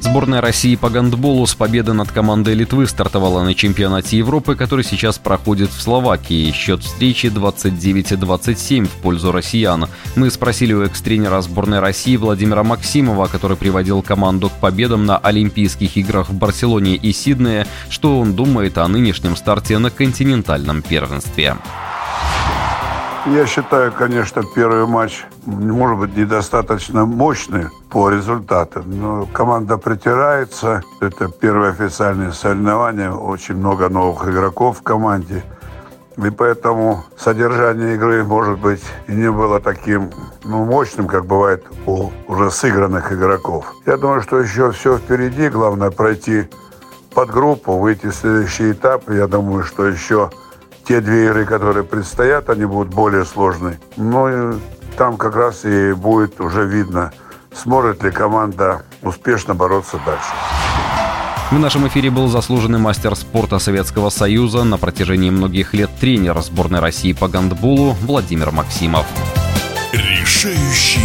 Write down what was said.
Сборная России по гандболу с победы над командой Литвы стартовала на чемпионате Европы, который сейчас проходит в Словакии. Счет встречи 29-27 в пользу россиян. Мы спросили у экс-тренера сборной России Владимира Максимова, который приводил команду к победам на Олимпийских играх в Барселоне и Сиднее, что он думает о нынешнем старте на континентальном первенстве. Я считаю, конечно, первый матч может быть недостаточно мощный по результатам, но команда притирается. Это первое официальное соревнование, очень много новых игроков в команде. И поэтому содержание игры, может быть, и не было таким ну, мощным, как бывает у уже сыгранных игроков. Я думаю, что еще все впереди. Главное пройти подгруппу, выйти в следующий этап. Я думаю, что еще те две игры, которые предстоят, они будут более сложные. Но ну там как раз и будет уже видно, сможет ли команда успешно бороться дальше. В нашем эфире был заслуженный мастер спорта Советского Союза на протяжении многих лет тренер сборной России по гандболу Владимир Максимов. Решающий